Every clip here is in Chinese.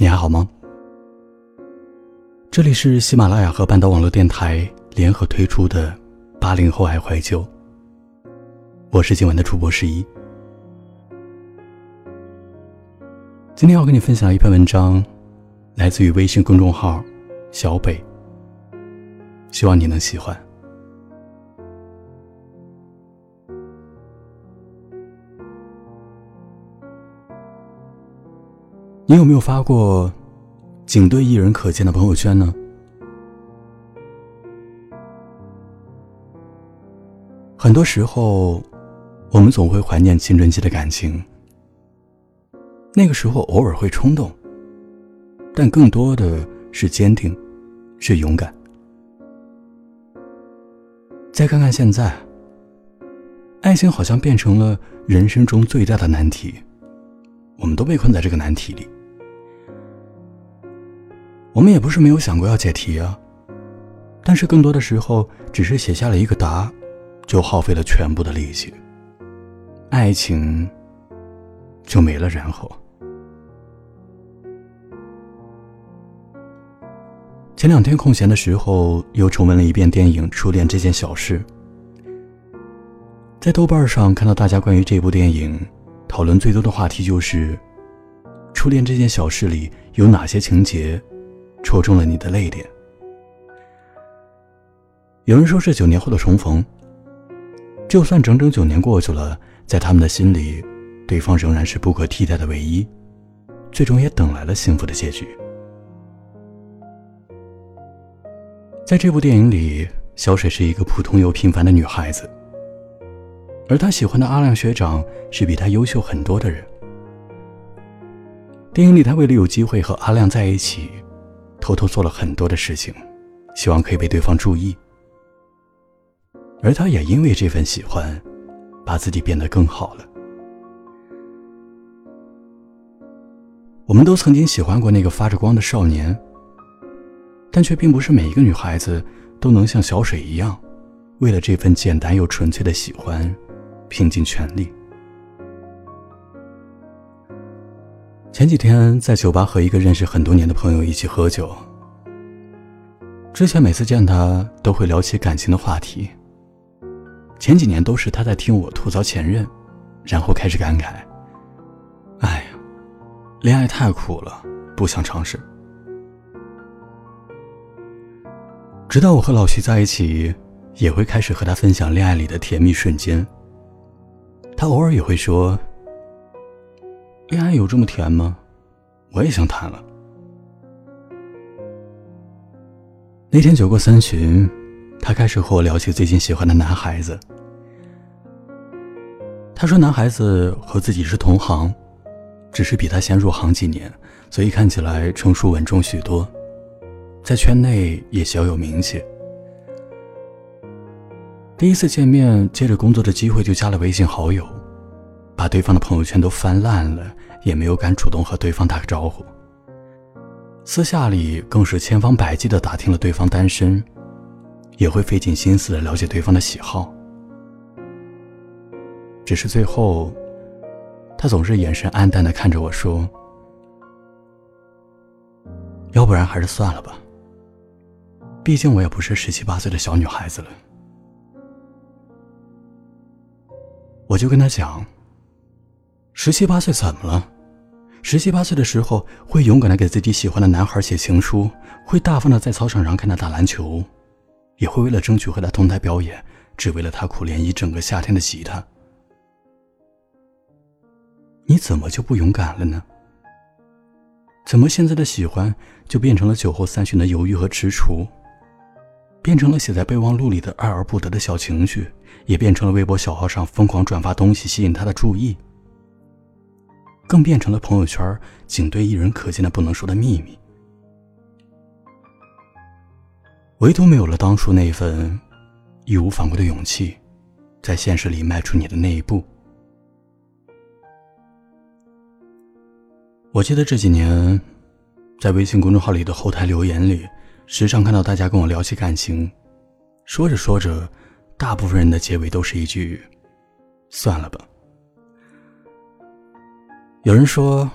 你还好吗？这里是喜马拉雅和半岛网络电台联合推出的《八零后爱怀旧》，我是今晚的主播十一。今天要跟你分享一篇文章，来自于微信公众号“小北”，希望你能喜欢。你有没有发过仅对一人可见的朋友圈呢？很多时候，我们总会怀念青春期的感情。那个时候偶尔会冲动，但更多的是坚定，是勇敢。再看看现在，爱情好像变成了人生中最大的难题，我们都被困在这个难题里。我们也不是没有想过要解题啊，但是更多的时候只是写下了一个答，就耗费了全部的力气，爱情就没了然后。前两天空闲的时候，又重温了一遍电影《初恋这件小事》。在豆瓣上看到大家关于这部电影讨论最多的话题就是：“初恋这件小事里有哪些情节？”戳中了你的泪点。有人说是九年后的重逢。就算整整九年过去了，在他们的心里，对方仍然是不可替代的唯一，最终也等来了幸福的结局。在这部电影里，小水是一个普通又平凡的女孩子，而她喜欢的阿亮学长是比她优秀很多的人。电影里，她为了有机会和阿亮在一起。偷偷做了很多的事情，希望可以被对方注意。而他也因为这份喜欢，把自己变得更好了。我们都曾经喜欢过那个发着光的少年，但却并不是每一个女孩子都能像小水一样，为了这份简单又纯粹的喜欢，拼尽全力。前几天在酒吧和一个认识很多年的朋友一起喝酒。之前每次见他都会聊起感情的话题。前几年都是他在听我吐槽前任，然后开始感慨：“哎呀，恋爱太苦了，不想尝试。”直到我和老徐在一起，也会开始和他分享恋爱里的甜蜜瞬间。他偶尔也会说。恋爱有这么甜吗？我也想谈了。那天酒过三巡，他开始和我聊起最近喜欢的男孩子。他说，男孩子和自己是同行，只是比他先入行几年，所以看起来成熟稳重许多，在圈内也小有名气。第一次见面，借着工作的机会就加了微信好友。把对方的朋友圈都翻烂了，也没有敢主动和对方打个招呼。私下里更是千方百计的打听了对方单身，也会费尽心思的了解对方的喜好。只是最后，他总是眼神黯淡的看着我说：“要不然还是算了吧。毕竟我也不是十七八岁的小女孩子了。”我就跟他讲。十七八岁怎么了？十七八岁的时候会勇敢的给自己喜欢的男孩写情书，会大方的在操场上看他打篮球，也会为了争取和他同台表演，只为了他苦练一整个夏天的吉他。你怎么就不勇敢了呢？怎么现在的喜欢就变成了酒后三巡的犹豫和踟蹰，变成了写在备忘录里的爱而不得的小情绪，也变成了微博小号上疯狂转发东西吸引他的注意？更变成了朋友圈仅对一人可见的不能说的秘密，唯独没有了当初那份义无反顾的勇气，在现实里迈出你的那一步。我记得这几年，在微信公众号里的后台留言里，时常看到大家跟我聊起感情，说着说着，大部分人的结尾都是一句“算了吧”。有人说，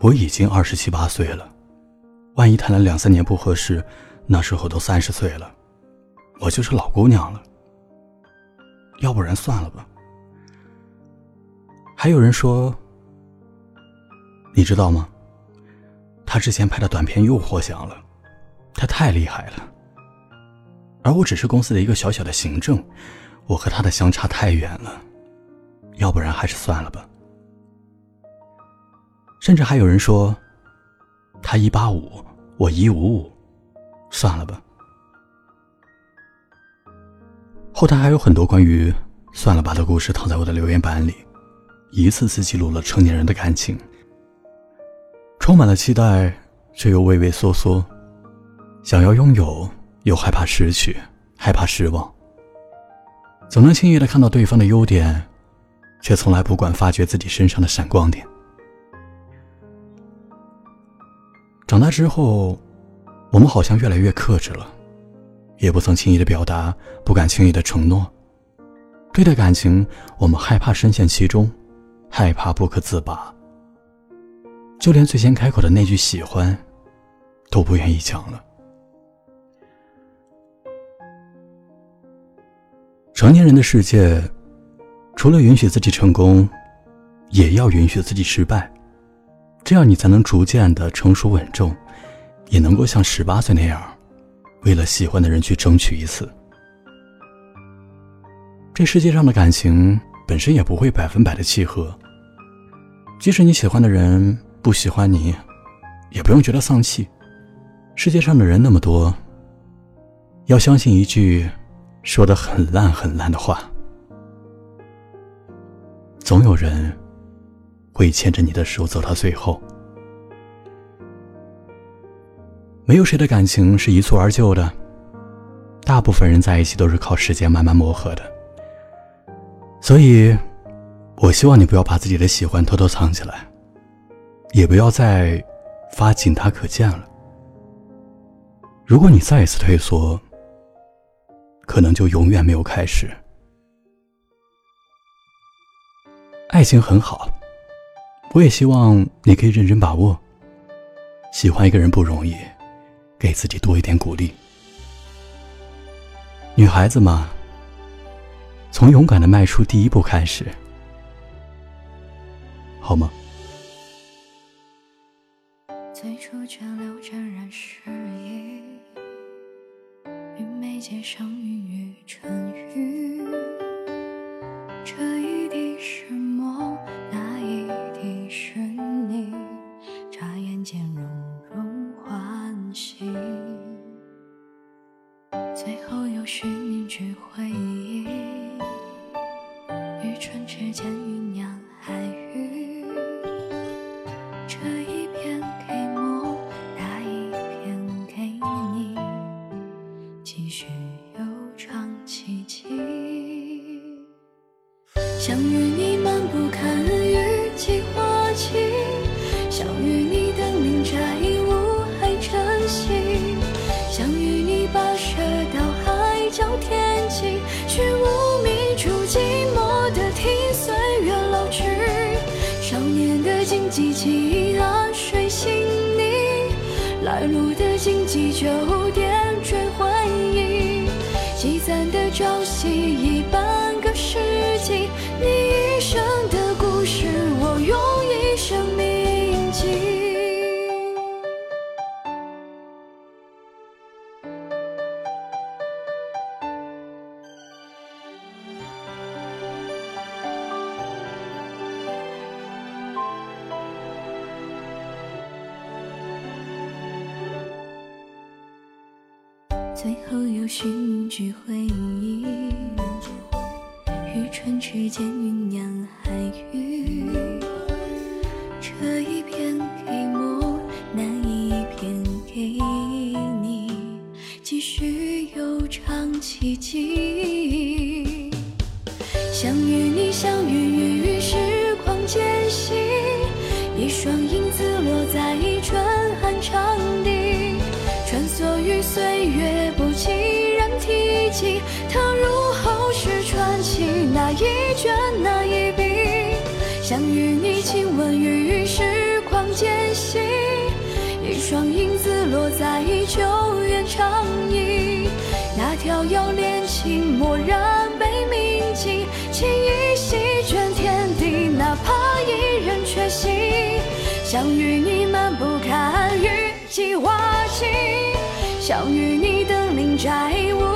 我已经二十七八岁了，万一谈了两三年不合适，那时候都三十岁了，我就是老姑娘了。要不然算了吧。还有人说，你知道吗？他之前拍的短片又获奖了，他太厉害了。而我只是公司的一个小小的行政，我和他的相差太远了，要不然还是算了吧。甚至还有人说，他一八五，我一五五，算了吧。后台还有很多关于“算了吧”的故事躺在我的留言板里，一次次记录了成年人的感情，充满了期待，却又畏畏缩缩，想要拥有，又害怕失去，害怕失望。总能轻易的看到对方的优点，却从来不管发掘自己身上的闪光点。长大之后，我们好像越来越克制了，也不曾轻易的表达，不敢轻易的承诺。对待感情，我们害怕深陷其中，害怕不可自拔，就连最先开口的那句喜欢，都不愿意讲了。成年人的世界，除了允许自己成功，也要允许自己失败。这样，你才能逐渐的成熟稳重，也能够像十八岁那样，为了喜欢的人去争取一次。这世界上的感情本身也不会百分百的契合，即使你喜欢的人不喜欢你，也不用觉得丧气。世界上的人那么多，要相信一句说的很烂很烂的话：总有人。会牵着你的手走到最后。没有谁的感情是一蹴而就的，大部分人在一起都是靠时间慢慢磨合的。所以，我希望你不要把自己的喜欢偷偷藏起来，也不要再发仅他可见了。如果你再一次退缩，可能就永远没有开始。爱情很好。我也希望你可以认真把握。喜欢一个人不容易，给自己多一点鼓励。女孩子嘛，从勇敢的迈出第一步开始，好吗？最初涓流沾染诗意，与眉间上云雨成雨，最后又是凝聚回忆，与唇齿间酝酿爱语。这一片给梦，那一片给你，继续悠长奇迹。相遇来路的荆棘酒店最后又寻句回忆，与唇齿间酝酿踏入后世传奇，那一卷那一笔，想与你亲吻于时光。间隙，一双影子落在旧园长椅。那条要恋情蓦然被铭记，情意席卷天地，哪怕一人缺席。想与你漫步看雨季花期，想与你登临摘雾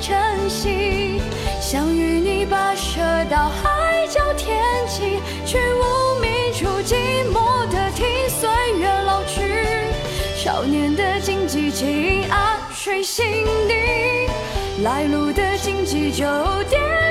晨曦，想与你跋涉到海角天际，去无名处寂寞的听岁月老去，少年的荆棘紧按谁心底，来路的荆棘就点。